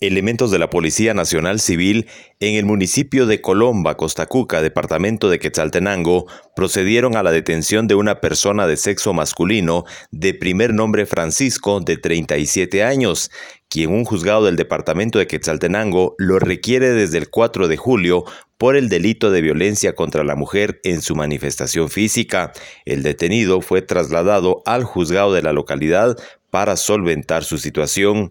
Elementos de la Policía Nacional Civil en el municipio de Colomba, Costa Cuca, departamento de Quetzaltenango, procedieron a la detención de una persona de sexo masculino de primer nombre Francisco, de 37 años, quien un juzgado del departamento de Quetzaltenango lo requiere desde el 4 de julio por el delito de violencia contra la mujer en su manifestación física. El detenido fue trasladado al juzgado de la localidad para solventar su situación.